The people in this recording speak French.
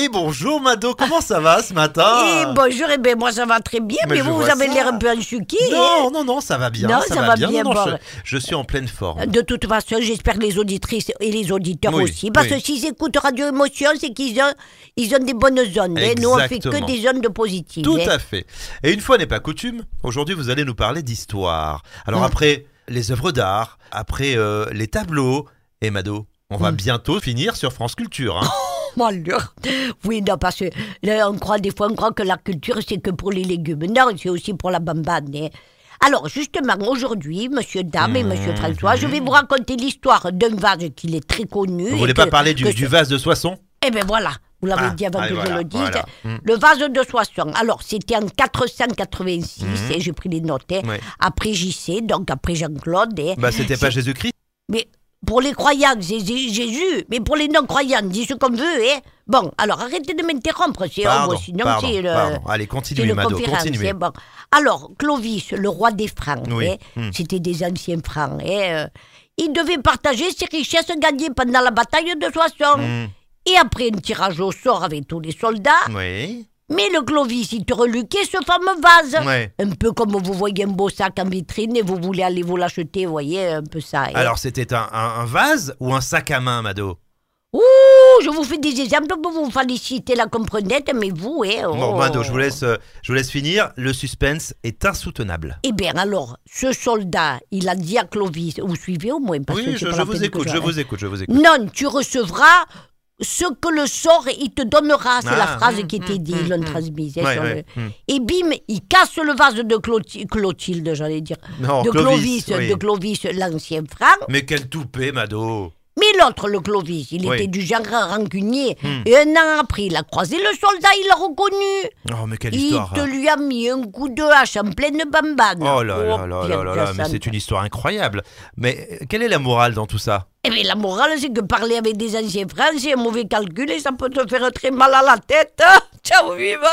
Et bonjour Mado, comment ça va ce matin Et bonjour, et ben moi ça va très bien, Mais vous, vous avez l'air un peu enchuqué. Non, non, non, ça va bien. Non, ça, ça va, va bien. bien, Non, non, bon. je, je suis en pleine forme. De toute façon, j'espère que les auditrices et les auditeurs Oui, aussi. Parce oui. que s'ils écoutent Radio Émotion, c'est qu'ils ont, ils ont des bonnes ondes. hein. Nous, on fait que des ondes positives. Tout hein. à fait. Et une fois n'est pas coutume, aujourd'hui vous allez nous parler d'histoire. Alors Mm. après les œuvres d'art, après euh, les tableaux, et Mado, on va Mm. bientôt finir sur France Culture. hein. Oui, non, parce que là, on croit des fois, on croit que la culture, c'est que pour les légumes. Non, c'est aussi pour la bambane. hein. Alors, justement, aujourd'hui, monsieur Dame et monsieur François, je vais vous raconter l'histoire d'un vase qu'il est très connu. Vous voulez que- pas parler du, vase de Soissons? Eh bien voilà, vous l'avez Ah, dit avant que voilà, je le dise. voilà. Mm. Le vase de Soissons. Alors, c'était en 486, et j'ai pris les notes, hein, Mm. Ouais. après JC, donc après Jean-Claude. hein. Bah c'était pas Jésus-Christ? Mais pour les croyants, c'est Jé- Jésus, mais pour les non-croyants, dis ce qu'on veut. Hein. Bon, alors arrêtez de m'interrompre, c'est Pardon, sinon pardon, c'est le... pardon. Allez, continuez Mado, continuez. hein, bon. Alors, Clovis, le roi des Francs, Oui, hein, hmm. c'était des anciens Francs. hein, euh, il devait partager ses richesses gagnées pendant la bataille de Soissons. Hmm, Et après un tirage au sort avec tous les soldats, Oui. Mais le Clovis, il te reluquait ce fameux vase. Ouais. Un peu comme vous voyez un beau sac en vitrine et vous voulez aller vous l'acheter, vous voyez, un peu ça. hein. Alors c'était un, un- un vase ou un sac à main, Mado? Ouh, je vous fais des exemples pour vous féliciter la comprenette, mais vous, hein. Bon, oh. Mado, je vous laisse, euh, je vous laisse finir. Le suspense est insoutenable. Eh bien, alors, ce soldat, il a dit à Clovis, vous suivez au moins parce que Oui, c'est je, vous que écoute, je vous écoute, je vous écoute. Non, tu recevras ce que le sort il te donnera. C'est Ah, la phrase hum, qui était hum, dit, l'ont hum. transmise. Ouais, sur ouais, le- hum. Et bim, il casse le vase de Cloti- Clotilde, j'allais dire. Non, de Clovis, Clovis, oui. de Clovis, l'ancien franc. Mais quel toupet, Mado Mais l'autre, le Clovis, il Oui. était du genre rancunier. Hum. Et un an après, il a croisé le soldat, il l'a reconnu. Oh, mais quelle Il histoire te hein. lui a mis un coup de hache en pleine bambane. Oh là là là là là là, mais c'est une histoire incroyable. Mais euh, quelle est la morale dans tout ça? Eh bien, la morale, c'est que parler avec des anciens frères, c'est un mauvais calcul et ça peut te faire très mal à la tête. Ciao, viva